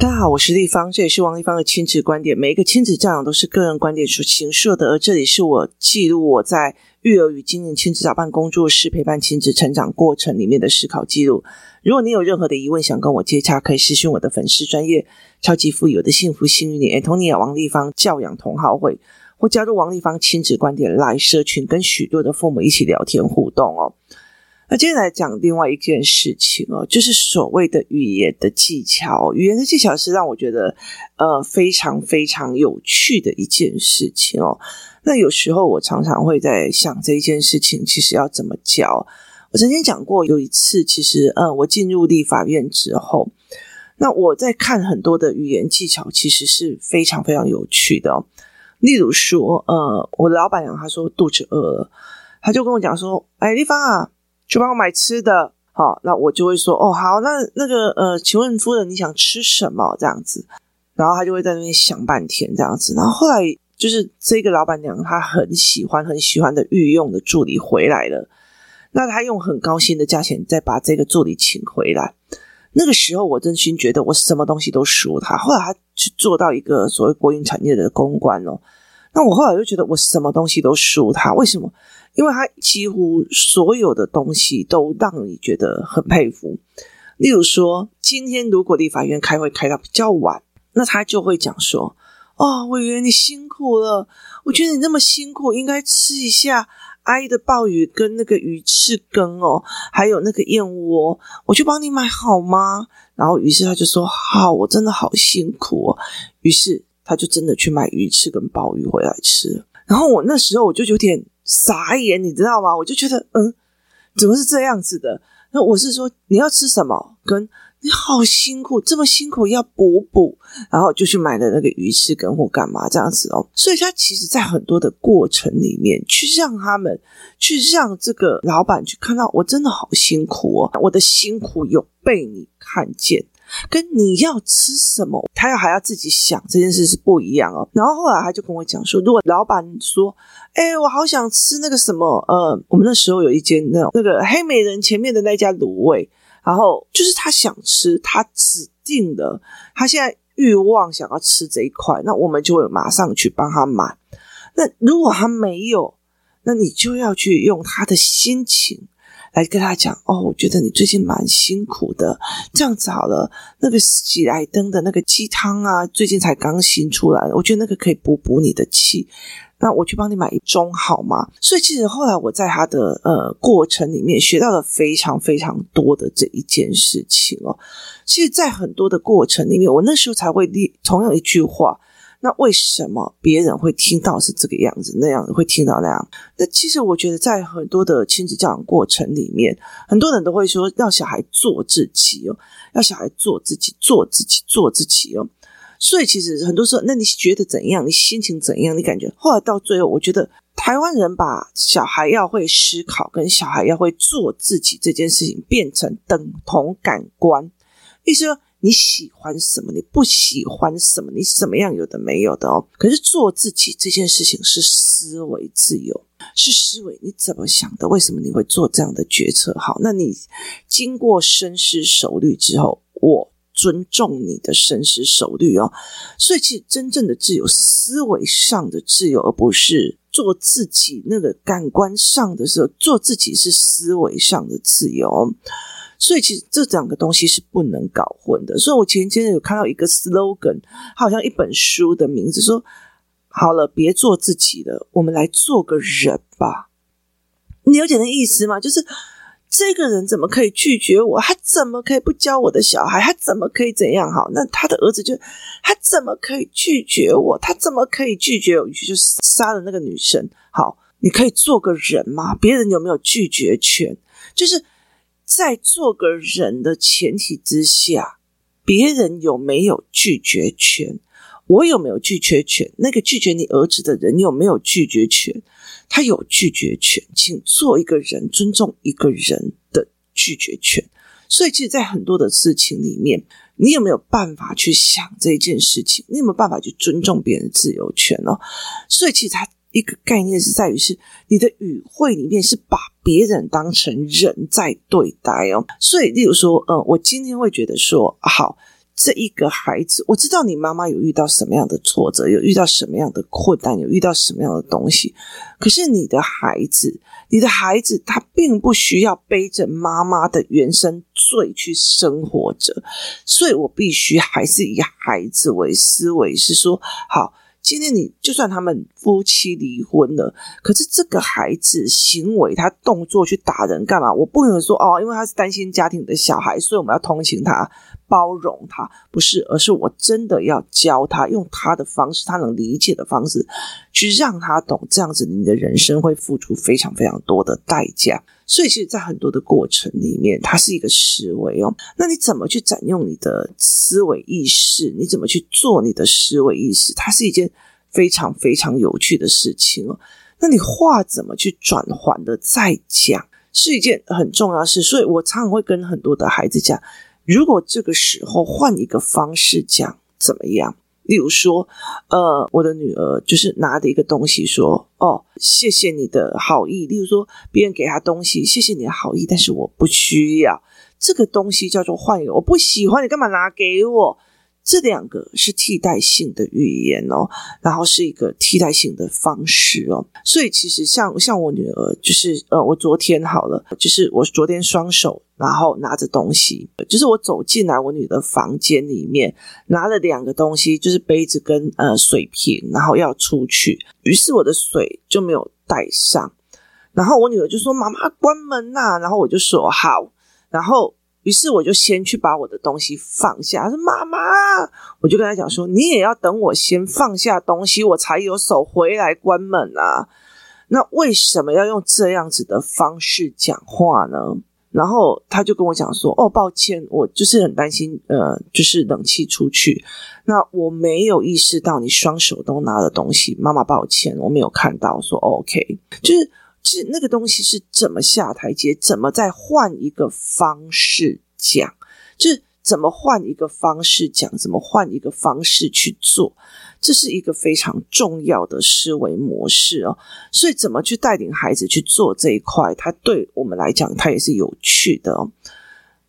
大家好，我是丽芳，这也是王丽芳的亲子观点。每一个亲子教养都是个人观点所形设的，而这里是我记录我在育儿与经营亲子早办工作室陪伴亲子成长过程里面的思考记录。如果你有任何的疑问想跟我接洽，可以私讯我的粉丝专业超级富有的幸福幸运点，Antonia 王丽芳教养同好会，或加入王丽芳亲子观点来社群，跟许多的父母一起聊天互动哦。那接下来讲另外一件事情哦，就是所谓的语言的技巧。语言的技巧是让我觉得呃非常非常有趣的一件事情哦。那有时候我常常会在想这一件事情，其实要怎么教？我曾经讲过，有一次其实呃我进入立法院之后，那我在看很多的语言技巧，其实是非常非常有趣的哦。例如说，呃，我的老板娘她说肚子饿了，她就跟我讲说：“哎，丽芳啊。”去帮我买吃的，好，那我就会说，哦，好，那那个，呃，请问夫人你想吃什么？这样子，然后他就会在那边想半天，这样子，然后后来就是这个老板娘她很喜欢很喜欢的御用的助理回来了，那她用很高薪的价钱再把这个助理请回来，那个时候我真心觉得我什么东西都输他。后来他去做到一个所谓国营产业的公关哦，那我后来就觉得我什么东西都输他，为什么？因为他几乎所有的东西都让你觉得很佩服。例如说，今天如果立法院开会开到比较晚，那他就会讲说：“哦，委员你辛苦了，我觉得你那么辛苦，应该吃一下阿姨的鲍鱼跟那个鱼翅羹哦，还有那个燕窝，我去帮你买好吗？”然后于是他就说：“好，我真的好辛苦哦。”于是他就真的去买鱼翅跟鲍鱼回来吃。然后我那时候我就有点。傻眼，你知道吗？我就觉得，嗯，怎么是这样子的？那我是说，你要吃什么？跟你好辛苦，这么辛苦要补补，然后就去买了那个鱼翅羹或干嘛这样子哦。所以他其实，在很多的过程里面，去让他们，去让这个老板去看到，我真的好辛苦哦，我的辛苦有被你看见。跟你要吃什么，他要还要自己想这件事是不一样哦。然后后来他就跟我讲说，如果老板说，哎，我好想吃那个什么，呃，我们那时候有一间那种那个黑美人前面的那家卤味，然后就是他想吃，他指定的，他现在欲望想要吃这一块，那我们就会马上去帮他买。那如果他没有，那你就要去用他的心情。来跟他讲哦，我觉得你最近蛮辛苦的，这样子好了，那个喜来登的那个鸡汤啊，最近才刚新出来，我觉得那个可以补补你的气，那我去帮你买一盅好吗？所以其实后来我在他的呃过程里面学到了非常非常多的这一件事情哦。其实，在很多的过程里面，我那时候才会立同样一句话。那为什么别人会听到是这个样子，那样会听到那样？那其实我觉得，在很多的亲子教养过程里面，很多人都会说要小孩做自己哦，要小孩做自己，做自己，做自己哦。所以其实很多时候，那你觉得怎样？你心情怎样？你感觉？后来到最后，我觉得台湾人把小孩要会思考跟小孩要会做自己这件事情变成等同感官，意思说。你喜欢什么？你不喜欢什么？你什么样有的没有的哦。可是做自己这件事情是思维自由，是思维你怎么想的？为什么你会做这样的决策？好，那你经过深思熟虑之后，我尊重你的深思熟虑哦。所以，其实真正的自由是思维上的自由，而不是做自己那个感官上的时候，做自己是思维上的自由。所以其实这两个东西是不能搞混的。所以我前几天有看到一个 slogan，好像一本书的名字说：“好了，别做自己了，我们来做个人吧。”你了解那意思吗？就是这个人怎么可以拒绝我？他怎么可以不教我的小孩？他怎么可以怎样？好，那他的儿子就他怎么可以拒绝我？他怎么可以拒绝我？就杀了那个女生。好，你可以做个人吗？别人有没有拒绝权？就是。在做个人的前提之下，别人有没有拒绝权？我有没有拒绝权？那个拒绝你儿子的人有没有拒绝权？他有拒绝权，请做一个人，尊重一个人的拒绝权。所以，其实，在很多的事情里面，你有没有办法去想这件事情？你有没有办法去尊重别人自由权哦？所以，其实他。一个概念是在于是你的语汇里面是把别人当成人在对待哦。所以，例如说，嗯，我今天会觉得说，好。这一个孩子，我知道你妈妈有遇到什么样的挫折，有遇到什么样的困难，有遇到什么样的东西。可是你的孩子，你的孩子，他并不需要背着妈妈的原生罪去生活着，所以我必须还是以孩子为思维，是说好。今天你就算他们夫妻离婚了，可是这个孩子行为他动作去打人干嘛？我不能说哦，因为他是单亲家庭的小孩，所以我们要同情他、包容他，不是，而是我真的要教他用他的方式，他能理解的方式，去让他懂，这样子你的人生会付出非常非常多的代价。所以，其实，在很多的过程里面，它是一个思维哦。那你怎么去展用你的思维意识？你怎么去做你的思维意识？它是一件非常非常有趣的事情哦。那你话怎么去转换的再讲，是一件很重要的事。所以我常常会跟很多的孩子讲，如果这个时候换一个方式讲，怎么样？例如说，呃，我的女儿就是拿着一个东西说：“哦，谢谢你的好意。”例如说，别人给她东西，谢谢你的好意，但是我不需要这个东西，叫做换一个，我不喜欢，你干嘛拿给我？这两个是替代性的语言哦，然后是一个替代性的方式哦，所以其实像像我女儿，就是呃，我昨天好了，就是我昨天双手然后拿着东西，就是我走进来我女儿的房间里面，拿了两个东西，就是杯子跟呃水瓶，然后要出去，于是我的水就没有带上，然后我女儿就说：“妈妈关门呐！”然后我就说：“好。”然后。于是我就先去把我的东西放下。他说：“妈妈，我就跟她讲说，你也要等我先放下东西，我才有手回来关门啊。那为什么要用这样子的方式讲话呢？”然后他就跟我讲说：“哦，抱歉，我就是很担心，呃，就是冷气出去，那我没有意识到你双手都拿了东西，妈妈抱歉，我没有看到。”说：“OK，就是。”其实那个东西是怎么下台阶，怎么再换一个方式讲，就是怎么换一个方式讲，怎么换一个方式去做，这是一个非常重要的思维模式哦。所以，怎么去带领孩子去做这一块，它对我们来讲，它也是有趣的。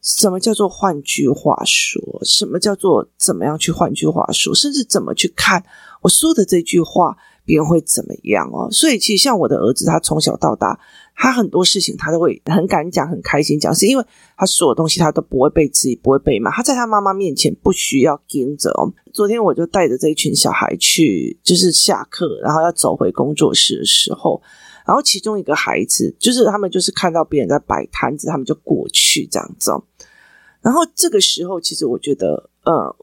什么叫做换句话说？什么叫做怎么样去换句话说？甚至怎么去看我说的这句话？别人会怎么样哦？所以其实像我的儿子，他从小到大，他很多事情他都会很敢讲，很开心讲，是因为他所有东西他都不会被质疑，不会被骂。他在他妈妈面前不需要盯着哦。昨天我就带着这一群小孩去，就是下课，然后要走回工作室的时候，然后其中一个孩子，就是他们就是看到别人在摆摊子，他们就过去这样子哦。然后这个时候，其实我觉得，呃。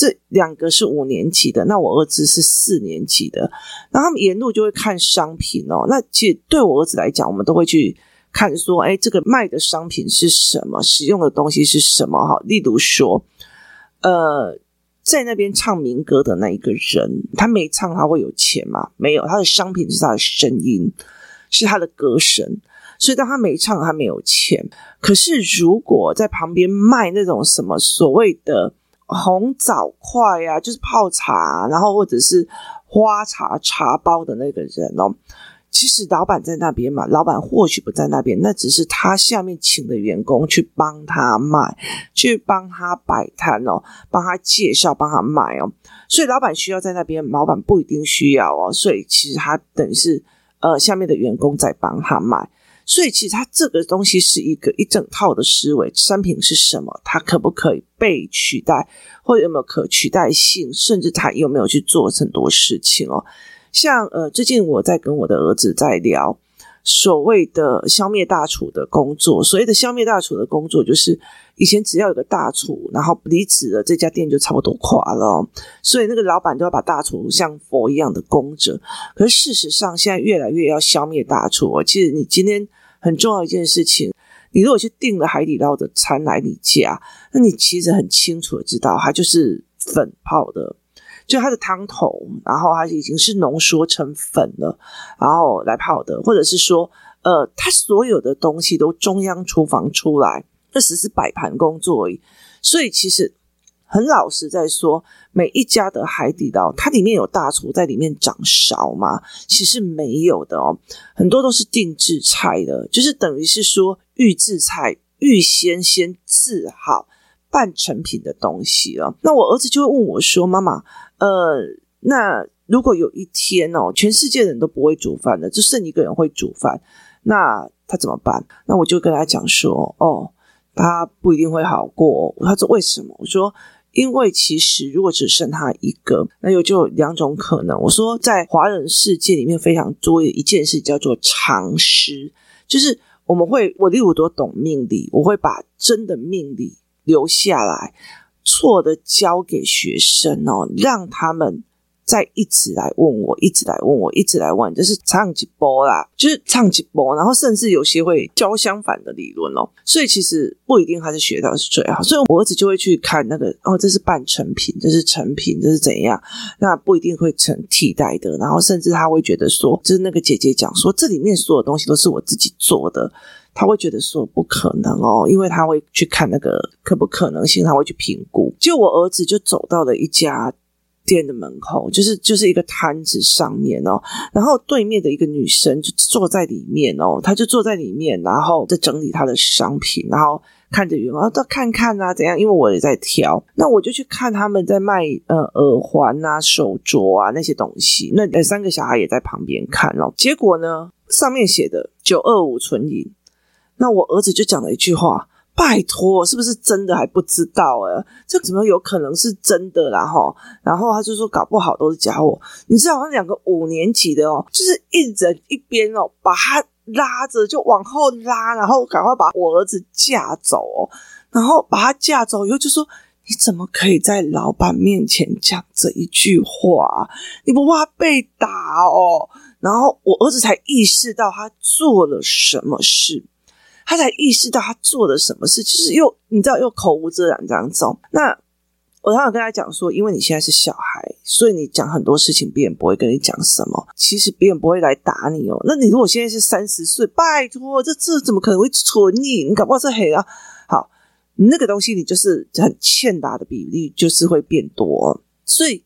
这两个是五年级的，那我儿子是四年级的，然后他们沿路就会看商品哦。那其实对我儿子来讲，我们都会去看说，哎，这个卖的商品是什么，使用的东西是什么？哈，例如说，呃，在那边唱民歌的那一个人，他没唱他会有钱吗？没有，他的商品是他的声音，是他的歌声，所以当他没唱，他没有钱。可是如果在旁边卖那种什么所谓的。红枣块呀，就是泡茶，然后或者是花茶茶包的那个人哦。其实老板在那边嘛，老板或许不在那边，那只是他下面请的员工去帮他卖，去帮他摆摊哦，帮他介绍，帮他卖哦。所以老板需要在那边，老板不一定需要哦。所以其实他等于是呃下面的员工在帮他卖。所以其实它这个东西是一个一整套的思维，商品是什么？它可不可以被取代，或者有没有可取代性？甚至它有没有去做很多事情哦？像呃，最近我在跟我的儿子在聊所谓的消灭大厨的工作。所谓的消灭大厨的工作，就是以前只要有个大厨，然后离职了，这家店就差不多垮了哦。所以那个老板都要把大厨像佛一样的供着。可是事实上，现在越来越要消灭大厨哦。其实你今天。很重要一件事情，你如果去订了海底捞的餐来你家，那你其实很清楚的知道，它就是粉泡的，就它的汤头，然后它已经是浓缩成粉了，然后来泡的，或者是说，呃，它所有的东西都中央厨房出来，那只是摆盘工作而已。所以其实很老实在说，每一家的海底捞，它里面有大厨在里面掌勺吗？其实没有的哦，很多都是定制菜的，就是等于是说预制菜，预先先制好半成品的东西了。那我儿子就会问我说：“妈妈，呃，那如果有一天哦，全世界人都不会煮饭了，就剩一个人会煮饭，那他怎么办？”那我就跟他讲说：“哦，他不一定会好过。”他说：“为什么？”我说。因为其实，如果只剩他一个，那有就两种可能。我说，在华人世界里面非常多的一件事叫做常识，就是我们会，我例如多懂命理，我会把真的命理留下来，错的交给学生哦，让他们。再一直来问我，一直来问我，一直来问，就是唱几波啦，就是唱几波，然后甚至有些会教相反的理论哦，所以其实不一定他是学到是最好，所以我儿子就会去看那个哦，这是半成品，这是成品，这是怎样？那不一定会成替代的，然后甚至他会觉得说，就是那个姐姐讲说，这里面所有东西都是我自己做的，他会觉得说不可能哦，因为他会去看那个可不可能性，他会去评估。就我儿子就走到了一家。店的门口就是就是一个摊子上面哦，然后对面的一个女生就坐在里面哦，她就坐在里面，然后在整理她的商品，然后看着员工，都看看啊怎样？因为我也在挑，那我就去看他们在卖呃耳环啊、手镯啊那些东西。那那三个小孩也在旁边看哦，结果呢，上面写的九二五纯银，那我儿子就讲了一句话。拜托，是不是真的还不知道诶？这怎么有可能是真的啦？哈，然后他就说搞不好都是假货。你知道，那两个五年级的哦，就是一人一边哦，把他拉着就往后拉，然后赶快把我儿子架走哦，然后把他架走以后就说：“你怎么可以在老板面前讲这一句话？你不怕被打哦？”然后我儿子才意识到他做了什么事。他才意识到他做了什么事，就是又你知道又口无遮拦这样子。那我常常跟他讲说，因为你现在是小孩，所以你讲很多事情，别人不会跟你讲什么。其实别人不会来打你哦。那你如果现在是三十岁，拜托，这这怎么可能会存你？你搞不好是黑啊。好，那个东西你就是很欠打的比例就是会变多。所以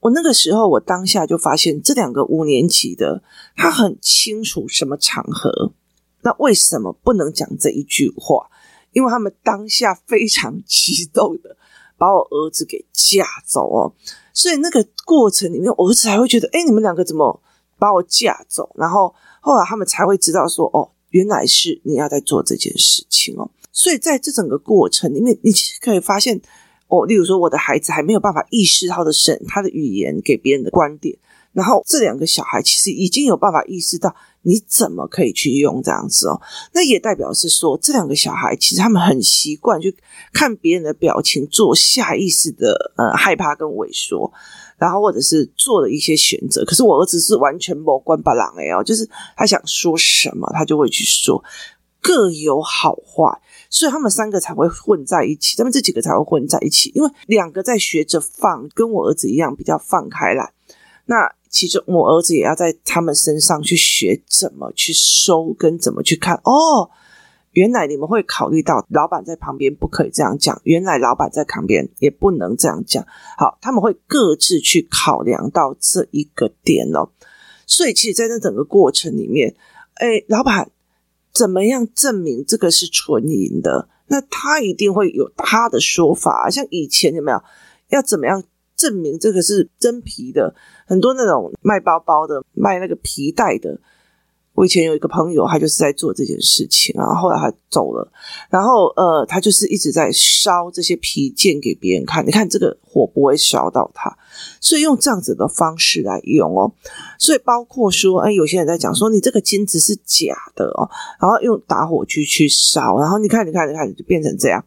我那个时候，我当下就发现这两个五年级的，他很清楚什么场合。那为什么不能讲这一句话？因为他们当下非常激动的把我儿子给架走哦，所以那个过程里面，我儿子还会觉得，哎，你们两个怎么把我架走？然后后来他们才会知道说，哦，原来是你要在做这件事情哦。所以在这整个过程里面，你其实可以发现，哦，例如说我的孩子还没有办法意识到的是他的语言给别人的观点，然后这两个小孩其实已经有办法意识到。你怎么可以去用这样子哦？那也代表是说，这两个小孩其实他们很习惯去看别人的表情，做下意识的呃害怕跟萎缩，然后或者是做了一些选择。可是我儿子是完全没关把狼哎哦，就是他想说什么，他就会去说，各有好坏，所以他们三个才会混在一起，他们这几个才会混在一起，因为两个在学着放，跟我儿子一样比较放开来，那。其实我儿子也要在他们身上去学怎么去收，跟怎么去看。哦，原来你们会考虑到老板在旁边不可以这样讲，原来老板在旁边也不能这样讲。好，他们会各自去考量到这一个点哦。所以，其实，在这整个过程里面，哎，老板怎么样证明这个是纯银的？那他一定会有他的说法。像以前有没有要怎么样？证明这个是真皮的，很多那种卖包包的、卖那个皮带的。我以前有一个朋友，他就是在做这件事情，然后后来他走了，然后呃，他就是一直在烧这些皮件给别人看。你看这个火不会烧到他，所以用这样子的方式来用哦。所以包括说，哎，有些人在讲说你这个金子是假的哦，然后用打火机去烧，然后你看，你看，你看，就变成这样。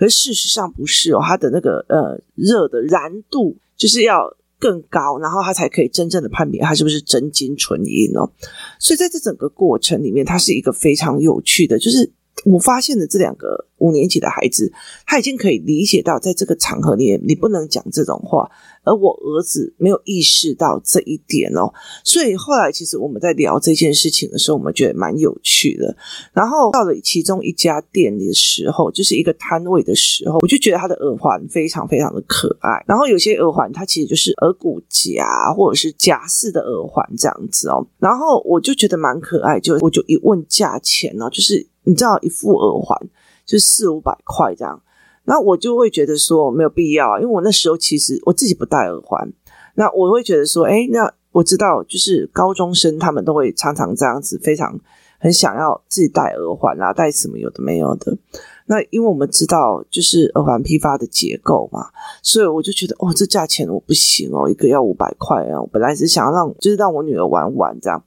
可是事实上不是哦，它的那个呃热的燃度就是要更高，然后它才可以真正的判别它是不是真金纯银哦。所以在这整个过程里面，它是一个非常有趣的，就是我发现的这两个五年级的孩子，他已经可以理解到，在这个场合里，你不能讲这种话。而我儿子没有意识到这一点哦，所以后来其实我们在聊这件事情的时候，我们觉得蛮有趣的。然后到了其中一家店的时候，就是一个摊位的时候，我就觉得他的耳环非常非常的可爱。然后有些耳环它其实就是耳骨夹或者是夹式的耳环这样子哦。然后我就觉得蛮可爱，就我就一问价钱哦，就是你知道一副耳环就四五百块这样。那我就会觉得说没有必要，因为我那时候其实我自己不戴耳环。那我会觉得说，诶，那我知道，就是高中生他们都会常常这样子，非常很想要自己戴耳环啊，戴什么有的没有的。那因为我们知道，就是耳环批发的结构嘛，所以我就觉得，哦，这价钱我不行哦，一个要五百块啊。我本来是想要让，就是让我女儿玩玩这样。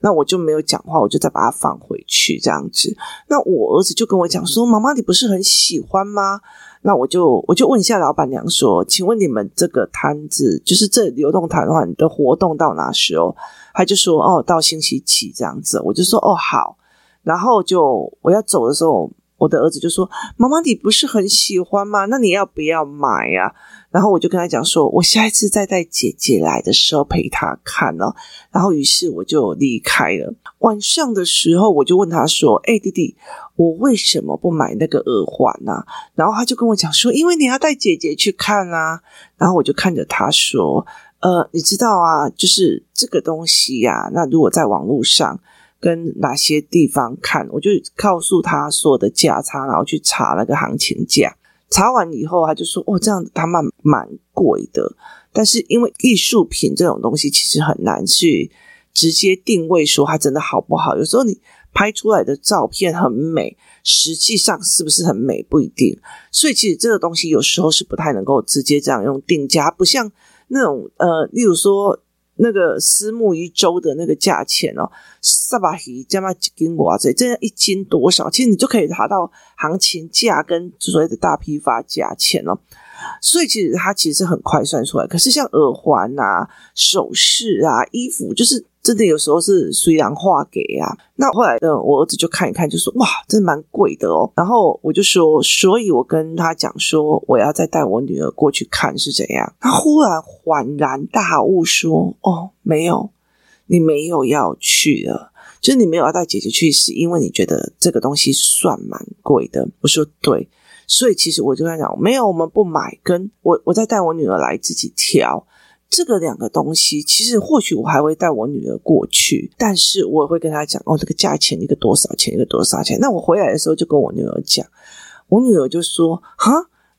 那我就没有讲话，我就再把它放回去这样子。那我儿子就跟我讲说：“妈妈，你不是很喜欢吗？”那我就我就问一下老板娘说：“请问你们这个摊子，就是这流动摊贩的活动到哪时候？”他就说：“哦，到星期几这样子。”我就说：“哦，好。”然后就我要走的时候，我的儿子就说：“妈妈，你不是很喜欢吗？那你要不要买呀？”然后我就跟他讲说，我下一次再带姐姐来的时候陪她看哦。然后于是我就离开了。晚上的时候，我就问他说：“哎，弟弟，我为什么不买那个耳环呢？”然后他就跟我讲说：“因为你要带姐姐去看啊。”然后我就看着他说：“呃，你知道啊，就是这个东西呀。那如果在网络上跟哪些地方看，我就告诉他所有的价差，然后去查那个行情价。”查完以后，他就说：“哦，这样子他蛮蛮贵的。但是因为艺术品这种东西，其实很难去直接定位说它真的好不好。有时候你拍出来的照片很美，实际上是不是很美不一定。所以其实这个东西有时候是不太能够直接这样用定价，不像那种呃，例如说。”那个私募一周的那个价钱哦，萨巴鱼加嘛几斤瓜子，这样一斤多少？其实你就可以查到行情价跟所谓的大批发价钱哦。所以其实它其实是很快算出来。可是像耳环啊、首饰啊、衣服，就是。真的有时候是虽然画给啊，那后来呢，我儿子就看一看，就说哇，真的蛮贵的哦。然后我就说，所以我跟他讲说，我要再带我女儿过去看是怎样。他忽然恍然大悟说，哦，没有，你没有要去了，就是你没有要带姐姐去，是因为你觉得这个东西算蛮贵的。我说对，所以其实我就跟他讲，没有，我们不买，跟我我再带我女儿来自己挑。这个两个东西，其实或许我还会带我女儿过去，但是我会跟她讲哦，这个价钱一个多少钱，一个多少钱。那我回来的时候就跟我女儿讲，我女儿就说：“哈，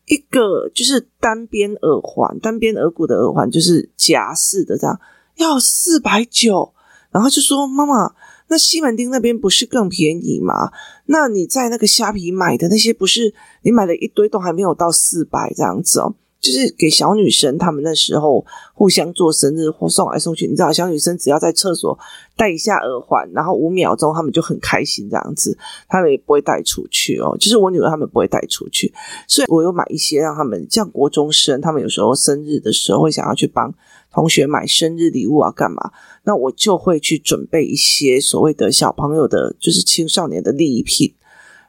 一个就是单边耳环，单边耳骨的耳环，就是夹式的这样，要四百九。”然后就说：“妈妈，那西门町那边不是更便宜吗？那你在那个虾皮买的那些，不是你买了一堆都还没有到四百这样子哦？”就是给小女生，她们那时候互相做生日或送来送去，你知道，小女生只要在厕所戴一下耳环，然后五秒钟，她们就很开心这样子，她们也不会带出去哦。就是我女儿她们不会带出去，所以我有买一些让他们像国中生，他们有时候生日的时候会想要去帮同学买生日礼物啊，干嘛？那我就会去准备一些所谓的小朋友的，就是青少年的礼品。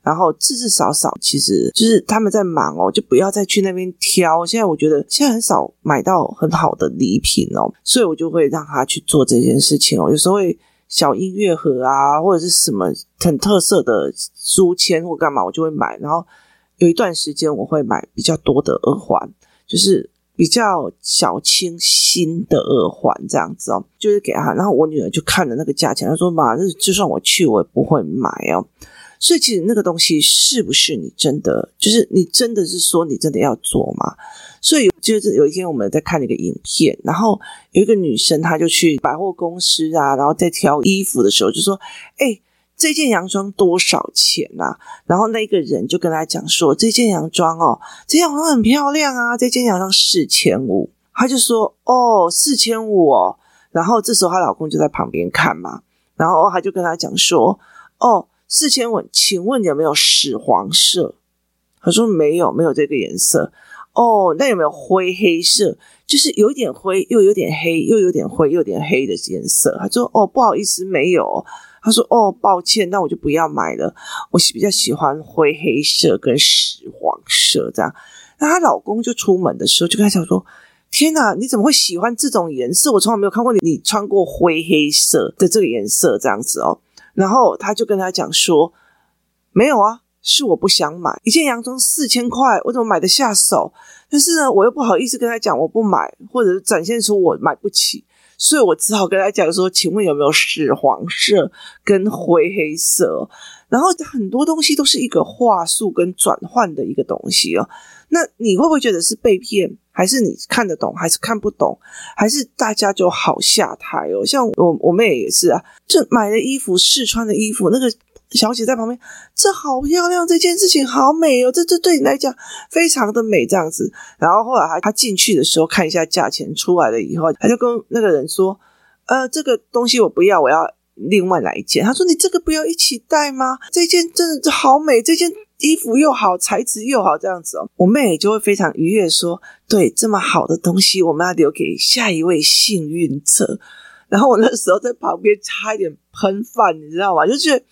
然后，至至少少，其实就是他们在忙哦，就不要再去那边挑。现在我觉得现在很少买到很好的礼品哦，所以我就会让他去做这件事情哦。有时候会小音乐盒啊，或者是什么很特色的书签或干嘛，我就会买。然后有一段时间我会买比较多的耳环，就是比较小清新的耳环这样子哦，就是给他。然后我女儿就看了那个价钱，她说：“妈，就算我去，我也不会买哦。”所以其实那个东西是不是你真的，就是你真的是说你真的要做吗？所以就是有一天我们在看一个影片，然后有一个女生她就去百货公司啊，然后在挑衣服的时候就说：“哎，这件洋装多少钱啊？”然后那个人就跟她讲说：“这件洋装哦，这件洋装很漂亮啊，这件洋装四千五。”她就说：“哦，四千五哦。”然后这时候她老公就在旁边看嘛，然后她就跟她讲说：“哦。”四千问，请问有没有屎黄色？他说没有，没有这个颜色。哦，那有没有灰黑色？就是有点灰，又有点黑，又有点灰，又有点黑的颜色。他说哦，不好意思，没有。他说：“哦，抱歉，那我就不要买了。我比较喜欢灰黑色跟屎黄色这样。”那她老公就出门的时候就跟她讲说：“天哪，你怎么会喜欢这种颜色？我从来没有看过你，你穿过灰黑色的这个颜色这样子哦。”然后他就跟他讲说：“没有啊，是我不想买一件洋装四千块，我怎么买得下手？但是呢，我又不好意思跟他讲我不买，或者展现出我买不起。”所以我只好跟他讲说，请问有没有屎黄色跟灰黑色？然后很多东西都是一个话术跟转换的一个东西哦。那你会不会觉得是被骗，还是你看得懂，还是看不懂，还是大家就好下台哦？像我我妹也是啊，就买的衣服试穿的衣服那个。小姐在旁边，这好漂亮，这件事情好美哦，这这对你来讲非常的美，这样子。然后后来他他进去的时候看一下价钱出来了以后，她就跟那个人说：“呃，这个东西我不要，我要另外来一件。”他说：“你这个不要一起带吗？这件真的好美，这件衣服又好，材质又好，这样子哦。”我妹也就会非常愉悦说：“对，这么好的东西，我们要留给下一位幸运者。”然后我那时候在旁边差一点喷饭，你知道吗？就是。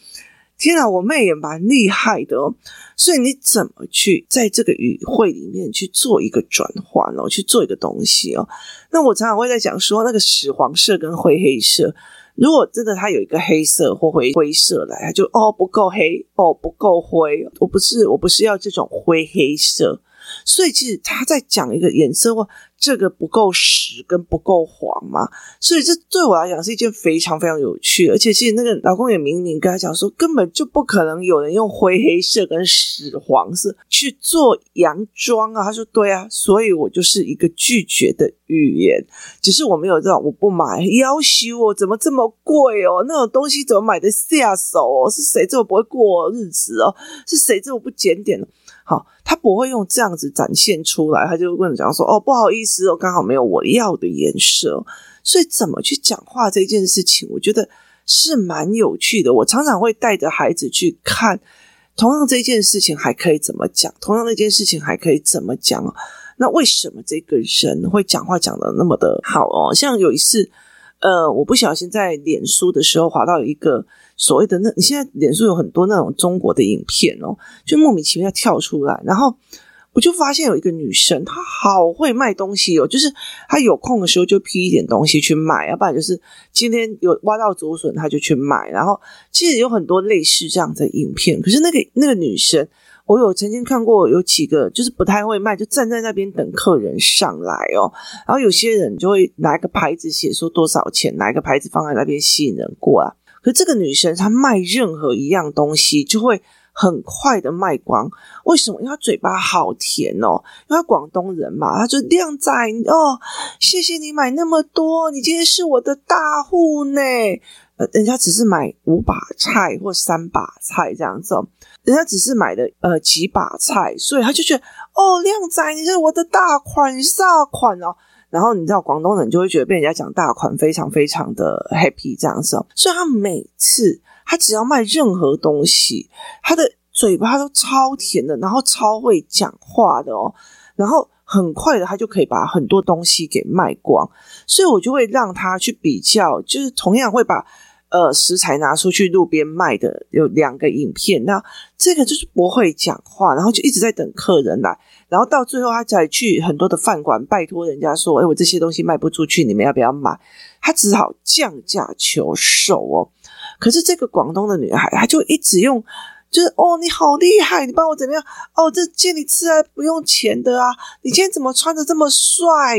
天啊，我妹也蛮厉害的哦。所以你怎么去在这个语汇里面去做一个转换哦，去做一个东西哦？那我常常会在讲说，那个屎黄色跟灰黑色，如果真的它有一个黑色或灰灰色来，它就哦不够黑，哦不够灰，我不是我不是要这种灰黑色。所以其实他在讲一个颜色或这个不够屎跟不够黄嘛，所以这对我来讲是一件非常非常有趣，而且其实那个老公也明明跟他讲说，根本就不可能有人用灰黑色跟屎黄色去做洋装啊。他说对啊，所以我就是一个拒绝的语言，只是我没有这种我不买，要挟我怎么这么贵哦？那种东西怎么买得下手哦？是谁这么不会过日子哦？是谁这么不检点呢？好，他不会用这样子展现出来，他就跟你讲说：“哦，不好意思哦，刚好没有我要的颜色。”所以怎么去讲话这件事情，我觉得是蛮有趣的。我常常会带着孩子去看，同样这件事情还可以怎么讲？同样那件事情还可以怎么讲？那为什么这个人会讲话讲得那么的好哦？像有一次，呃，我不小心在脸书的时候滑到一个。所谓的那，你现在脸书有很多那种中国的影片哦，就莫名其妙跳出来，然后我就发现有一个女生，她好会卖东西哦，就是她有空的时候就批一点东西去卖，要不然就是今天有挖到竹笋，她就去卖。然后其实有很多类似这样的影片，可是那个那个女生，我有曾经看过有几个就是不太会卖，就站在那边等客人上来哦，然后有些人就会拿一个牌子写说多少钱，拿一个牌子放在那边吸引人过来。可这个女生，她卖任何一样东西就会很快的卖光。为什么？因为他嘴巴好甜哦，因为广东人嘛，他就靓仔哦，谢谢你买那么多，你今天是我的大户呢。呃，人家只是买五把菜或三把菜这样子哦，人家只是买的呃几把菜，所以他就觉得哦，靓仔，你是我的大款大款哦。然后你知道广东人就会觉得被人家讲大款非常非常的 happy 这样子哦，所以他每次他只要卖任何东西，他的嘴巴都超甜的，然后超会讲话的哦，然后很快的他就可以把很多东西给卖光，所以我就会让他去比较，就是同样会把。呃，食材拿出去路边卖的有两个影片，那这个就是不会讲话，然后就一直在等客人来，然后到最后他才去很多的饭馆拜托人家说：“哎，我这些东西卖不出去，你们要不要买？”他只好降价求售哦。可是这个广东的女孩，她就一直用。就是哦，你好厉害，你帮我怎么样？哦，这借你吃啊，不用钱的啊。你今天怎么穿的这么帅？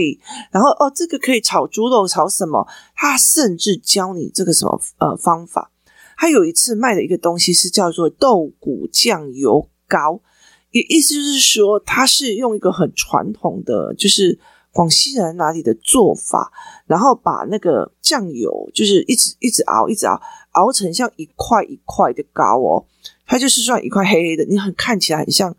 然后哦，这个可以炒猪肉，炒什么？他甚至教你这个什么呃方法。他有一次卖的一个东西是叫做豆鼓酱油膏，也意思就是说，他是用一个很传统的，就是广西人哪里的做法，然后把那个酱油就是一直一直熬，一直熬，熬成像一块一块的糕哦。它就是算一块黑黑的，你很看起来很像，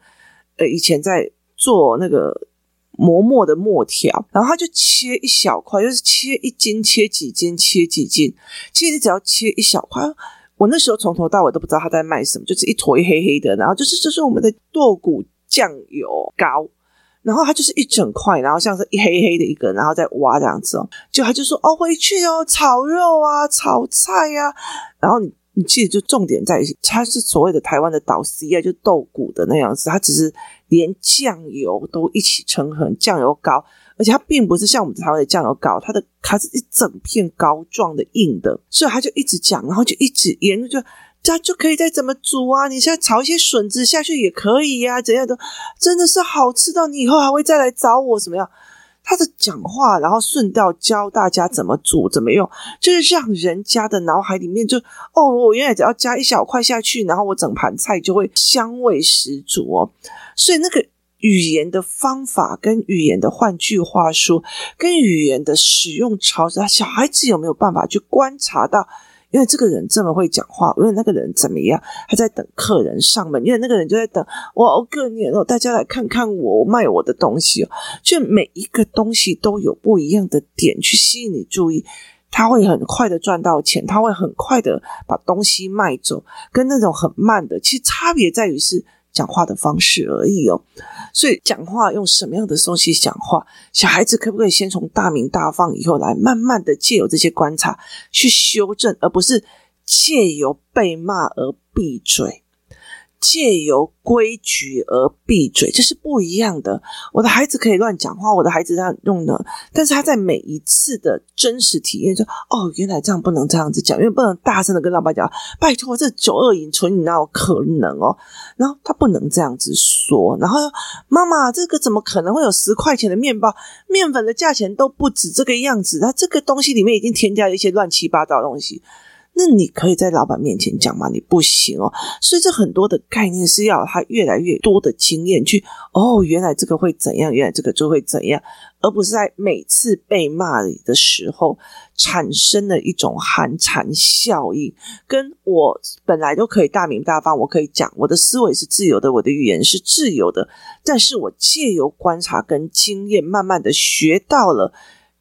呃，以前在做那个磨墨的墨条，然后他就切一小块，就是切一斤，切几斤，切几斤。其实你只要切一小块，我那时候从头到尾都不知道他在卖什么，就是一坨一黑黑的，然后就是这是我们的剁骨酱油膏，然后它就是一整块，然后像是一黑黑的一个，然后再挖这样子哦，就他就说哦，回去哦，炒肉啊，炒菜呀，啊，然后你。你记得就重点在，它是所谓的台湾的岛 C 啊，就豆谷的那样子，它只是连酱油都一起称衡，酱油膏，而且它并不是像我们台湾的酱油膏，它的它是一整片膏状的硬的，所以他就一直讲，然后就一直沿着就。家就可以再怎么煮啊？你现在炒一些笋子下去也可以呀、啊，怎样的真的是好吃到你以后还会再来找我怎么样？他的讲话，然后顺道教大家怎么煮怎么用，就是让人家的脑海里面就哦，我原来只要加一小块下去，然后我整盘菜就会香味十足哦。所以那个语言的方法跟语言的，换句话说，跟语言的使用潮，小孩子有没有办法去观察到？因为这个人这么会讲话，因为那个人怎么样？他在等客人上门，因为那个人就在等我熬个年哦，大家来看看我卖我的东西哦。就每一个东西都有不一样的点去吸引你注意，他会很快的赚到钱，他会很快的把东西卖走，跟那种很慢的，其实差别在于是。讲话的方式而已哦，所以讲话用什么样的东西讲话，小孩子可不可以先从大鸣大放以后来，慢慢的借由这些观察去修正，而不是借由被骂而闭嘴。借由规矩而闭嘴，这是不一样的。我的孩子可以乱讲话，我的孩子他用的，但是他在每一次的真实体验说：“哦，原来这样不能这样子讲，因为不能大声的跟老板讲，拜托，这九二饮纯你哪有可能哦？”然后他不能这样子说，然后妈妈，这个怎么可能会有十块钱的面包？面粉的价钱都不止这个样子，他这个东西里面已经添加了一些乱七八糟的东西。那你可以在老板面前讲吗？你不行哦。所以这很多的概念是要他越来越多的经验去哦，原来这个会怎样，原来这个就会怎样，而不是在每次被骂的时候产生了一种寒蝉效应。跟我本来都可以大名大放，我可以讲，我的思维是自由的，我的语言是自由的，但是我借由观察跟经验，慢慢的学到了，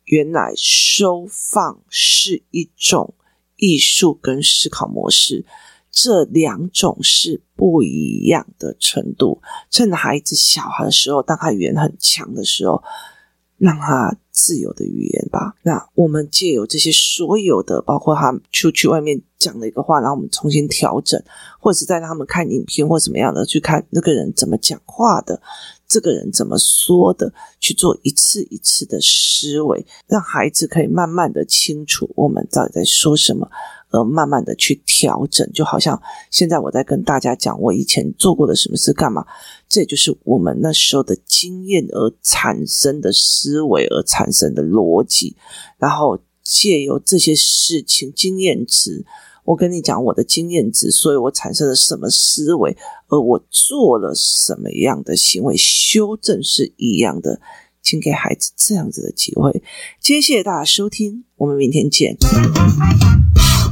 原来收放是一种。艺术跟思考模式，这两种是不一样的程度。趁孩子小孩的时候，当他语言很强的时候，让他自由的语言吧。那我们借由这些所有的，包括他出去外面讲的一个话，然后我们重新调整，或者是在他们看影片或什么样的去看那个人怎么讲话的。这个人怎么说的？去做一次一次的思维，让孩子可以慢慢的清楚我们到底在说什么，而慢慢的去调整。就好像现在我在跟大家讲我以前做过的什么事干嘛，这也就是我们那时候的经验而产生的思维而产生的逻辑，然后借由这些事情经验值。我跟你讲我的经验值，所以我产生了什么思维，而我做了什么样的行为，修正是一样的，请给孩子这样子的机会。今天谢谢大家收听，我们明天见。